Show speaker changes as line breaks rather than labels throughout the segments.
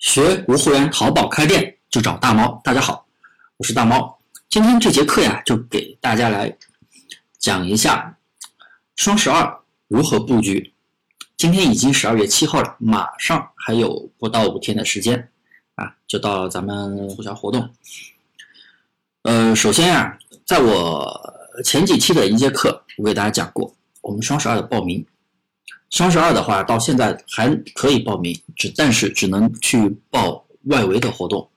学无货源淘宝开店就找大猫。大家好，我是大猫。今天这节课呀，就给大家来讲一下双十二如何布局。今天已经十二月七号了，马上还有不到五天的时间啊，就到咱们促销活动。呃，首先呀，在我前几期的一节课，我给大家讲过，我们双十二的报名。双十二的话，到现在还可以报名，只但是只能去报外围的活动，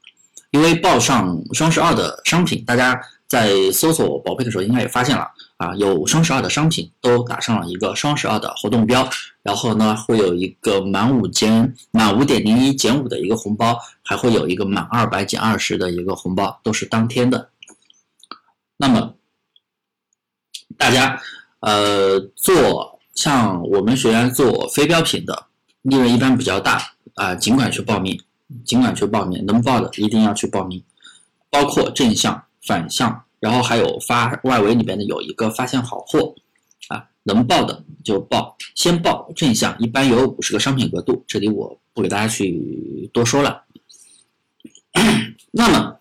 因为报上双十二的商品，大家在搜索宝贝的时候应该也发现了啊，有双十二的商品都打上了一个双十二的活动标，然后呢会有一个满五减满五点零一减五的一个红包，还会有一个满二百减二十的一个红包，都是当天的。那么大家呃做。像我们学员做非标品的，利润一般比较大啊，尽管去报名，尽管去报名，能报的一定要去报名，包括正向、反向，然后还有发外围里边的有一个发现好货啊，能报的就报，先报正向，一般有五十个商品额度，这里我不给大家去多说了。那么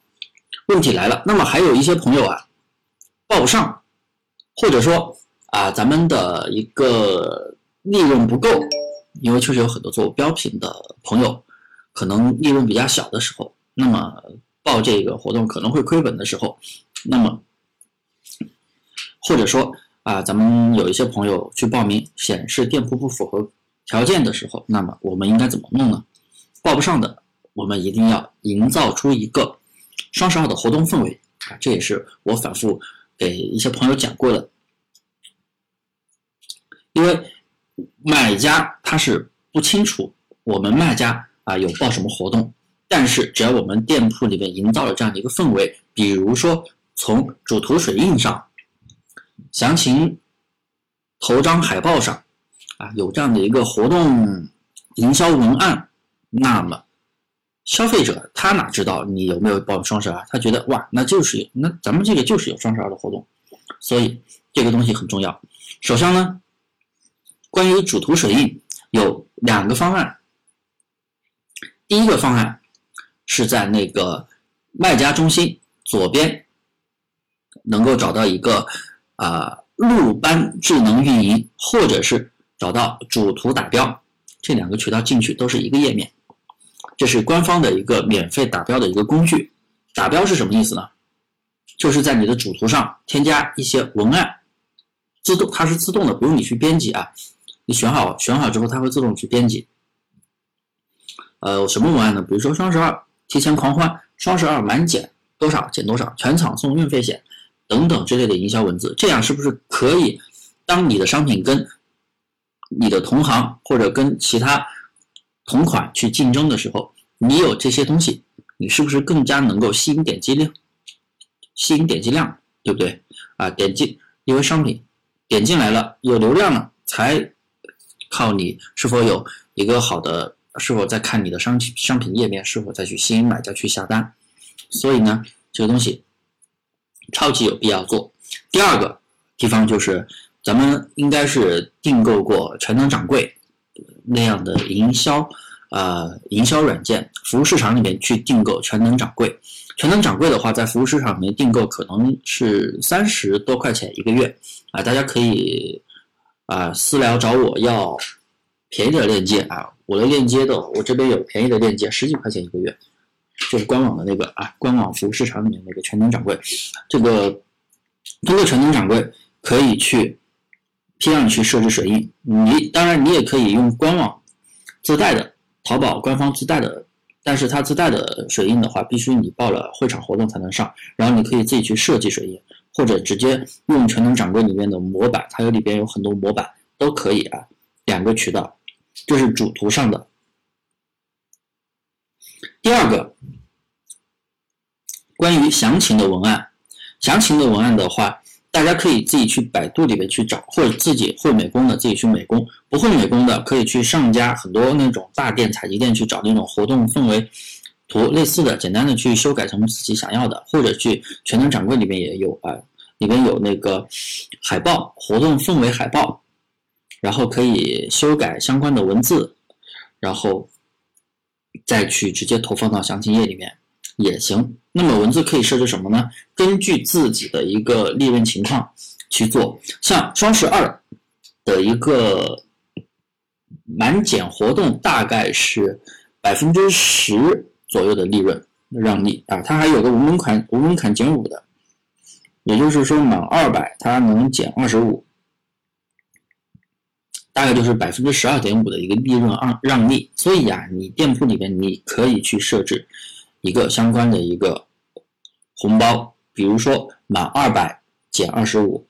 问题来了，那么还有一些朋友啊，报不上，或者说。啊，咱们的一个利润不够，因为确实有很多做标品的朋友，可能利润比较小的时候，那么报这个活动可能会亏本的时候，那么或者说啊，咱们有一些朋友去报名显示店铺不符合条件的时候，那么我们应该怎么弄呢？报不上的，我们一定要营造出一个双十二的活动氛围啊，这也是我反复给一些朋友讲过的。因为买家他是不清楚我们卖家啊有报什么活动，但是只要我们店铺里面营造了这样的一个氛围，比如说从主图水印上、详情头张海报上啊有这样的一个活动营销文案，那么消费者他哪知道你有没有报双十二？他觉得哇，那就是有那咱们这个就是有双十二的活动，所以这个东西很重要。首先呢。关于主图水印有两个方案，第一个方案是在那个卖家中心左边能够找到一个啊陆班智能运营，或者是找到主图打标，这两个渠道进去都是一个页面，这是官方的一个免费打标的一个工具。打标是什么意思呢？就是在你的主图上添加一些文案，自动它是自动的，不用你去编辑啊。你选好选好之后，它会自动去编辑。呃，什么文案呢？比如说双十二提前狂欢，双十二满减多少减多少，全场送运费险等等之类的营销文字，这样是不是可以？当你的商品跟你的同行或者跟其他同款去竞争的时候，你有这些东西，你是不是更加能够吸引点击量？吸引点击量，对不对？啊，点击因为商品点进来了，有流量了，才。靠你是否有一个好的，是否在看你的商品商品页面，是否再去吸引买家去下单？所以呢，这个东西超级有必要做。第二个地方就是，咱们应该是订购过全能掌柜那样的营销，呃，营销软件，服务市场里面去订购全能掌柜。全能掌柜的话，在服务市场里面订购可能是三十多块钱一个月啊，大家可以。啊，私聊找我要便宜的链接啊！我的链接的，我这边有便宜的链接，十几块钱一个月，就是官网的那个啊，官网服务市场里面那个全能掌柜。这个通过全能掌柜可以去批量去设置水印，你当然你也可以用官网自带的淘宝官方自带的，但是它自带的水印的话，必须你报了会场活动才能上，然后你可以自己去设计水印。或者直接用全能掌柜里面的模板，它有里边有很多模板都可以啊。两个渠道，这是主图上的。第二个，关于详情的文案，详情的文案的话，大家可以自己去百度里面去找，或者自己会美工的自己去美工，不会美工的可以去上家很多那种大店采集店去找那种活动氛围图类似的，简单的去修改成自己想要的，或者去全能掌柜里面也有啊。里面有那个海报活动氛围海报，然后可以修改相关的文字，然后再去直接投放到详情页里面也行。那么文字可以设置什么呢？根据自己的一个利润情况去做。像双十二的一个满减活动，大概是百分之十左右的利润让利啊。它还有个无门槛无门槛减五的，也就是说满二百它能减二十五。大概就是百分之十二点五的一个利润让让利，所以呀，你店铺里面你可以去设置一个相关的一个红包，比如说满二百减二十五，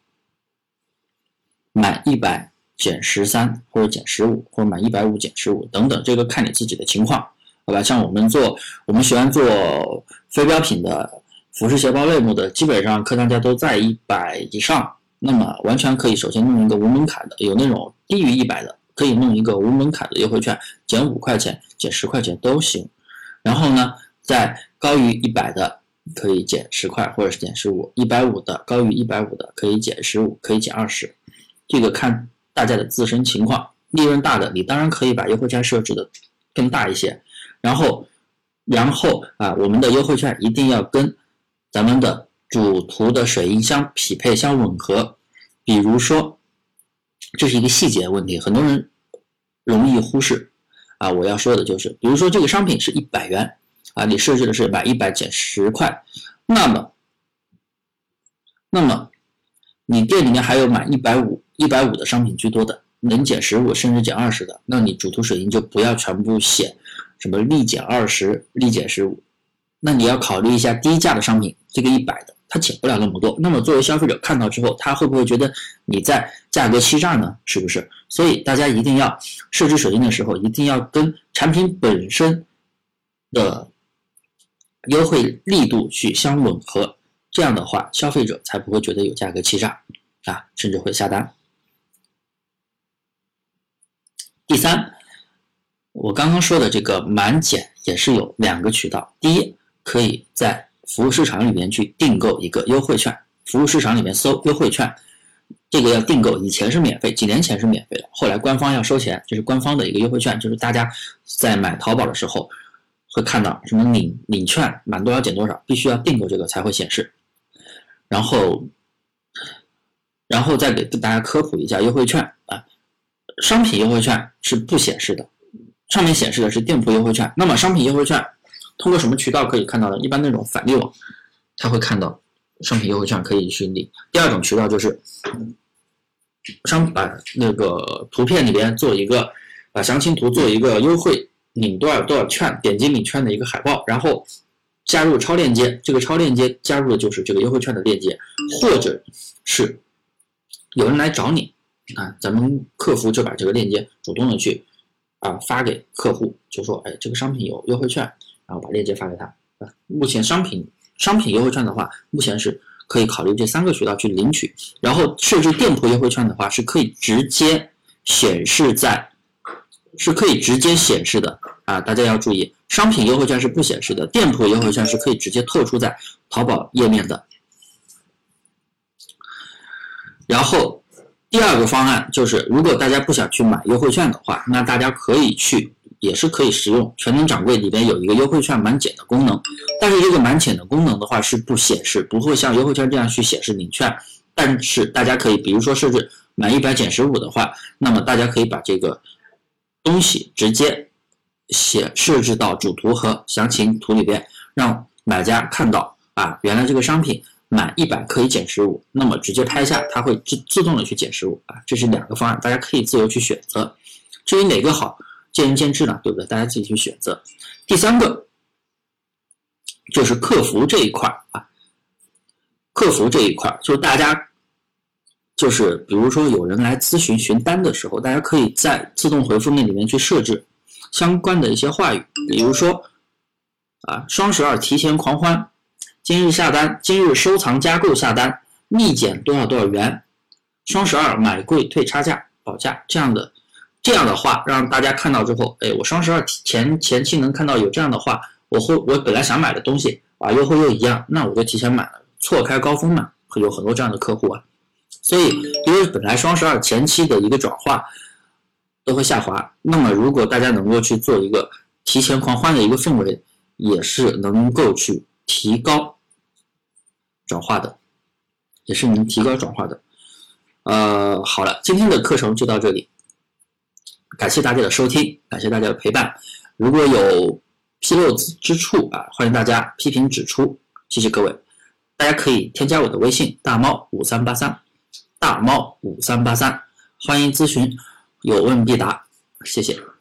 满一百减十三或者减十五，或者满一百五减十五等等，这个看你自己的情况，好吧？像我们做我们喜欢做非标品的服饰鞋包类目的，基本上客单价都在一百以上。那么完全可以首先弄一个无门槛的，有那种低于一百的，可以弄一个无门槛的优惠券，减五块钱、减十块钱都行。然后呢，在高于一百的可以减十块或者是减十五，一百五的高于一百五的可以减十五，可以减二十。这个看大家的自身情况，利润大的你当然可以把优惠券设置的更大一些。然后，然后啊，我们的优惠券一定要跟咱们的。主图的水印相匹配、相吻合，比如说，这是一个细节问题，很多人容易忽视啊。我要说的就是，比如说这个商品是一百元啊，你设置的是满一百减十块，那么，那么你店里面还有满一百五、一百五的商品居多的，能减十五甚至减二十的，那你主图水印就不要全部写什么立减二十、立减十五，那你要考虑一下低价的商品，这个一百的。它减不了那么多，那么作为消费者看到之后，他会不会觉得你在价格欺诈呢？是不是？所以大家一定要设置水印的时候，一定要跟产品本身的优惠力度去相吻合，这样的话，消费者才不会觉得有价格欺诈啊，甚至会下单。第三，我刚刚说的这个满减也是有两个渠道，第一，可以在服务市场里面去订购一个优惠券，服务市场里面搜优惠券，这个要订购，以前是免费，几年前是免费的，后来官方要收钱，这是官方的一个优惠券，就是大家在买淘宝的时候会看到什么领领券，满多少减多少，必须要订购这个才会显示。然后，然后再给大家科普一下优惠券啊，商品优惠券是不显示的，上面显示的是店铺优惠券，那么商品优惠券。通过什么渠道可以看到呢？一般那种返利网，他会看到商品优惠券可以去领。第二种渠道就是商把那个图片里边做一个把详情图做一个优惠领多少多少券，点击领券的一个海报，然后加入超链接。这个超链接加入的就是这个优惠券的链接，或者是有人来找你啊，咱们客服就把这个链接主动的去啊发给客户，就说哎，这个商品有优惠券。然后把链接发给他啊。目前商品商品优惠券的话，目前是可以考虑这三个渠道去领取。然后设置店铺优惠券的话，是可以直接显示在，是可以直接显示的啊。大家要注意，商品优惠券是不显示的，店铺优惠券是可以直接透出在淘宝页面的。然后第二个方案就是，如果大家不想去买优惠券的话，那大家可以去。也是可以使用全能掌柜里边有一个优惠券满减的功能，但是这个满减的功能的话是不显示，不会像优惠券这样去显示领券。但是大家可以，比如说设置满一百减十五的话，那么大家可以把这个东西直接写设置到主图和详情图里边，让买家看到啊，原来这个商品满一百可以减十五，那么直接拍下，它会自自动的去减十五啊。这是两个方案，大家可以自由去选择。至于哪个好？见仁见智了，对不对？大家自己去选择。第三个就是客服这一块啊，客服这一块就是大家就是比如说有人来咨询询单的时候，大家可以在自动回复那里面去设置相关的一些话语，比如说啊，双十二提前狂欢，今日下单，今日收藏加购下单，立减多少多少元，双十二买贵退差价保价这样的。这样的话，让大家看到之后，哎，我双十二前前期能看到有这样的话，我会我本来想买的东西啊，优惠又一样，那我就提前买了，错开高峰嘛，会有很多这样的客户啊。所以，因为本来双十二前期的一个转化都会下滑，那么如果大家能够去做一个提前狂欢的一个氛围，也是能够去提高转化的，也是能提高转化的。呃，好了，今天的课程就到这里，感谢大家的收听，感谢大家的陪伴。如果有纰漏之处啊，欢迎大家批评指出，谢谢各位。大家可以添加我的微信大猫五三八三，大猫五三八三，欢迎咨询，有问必答，谢谢。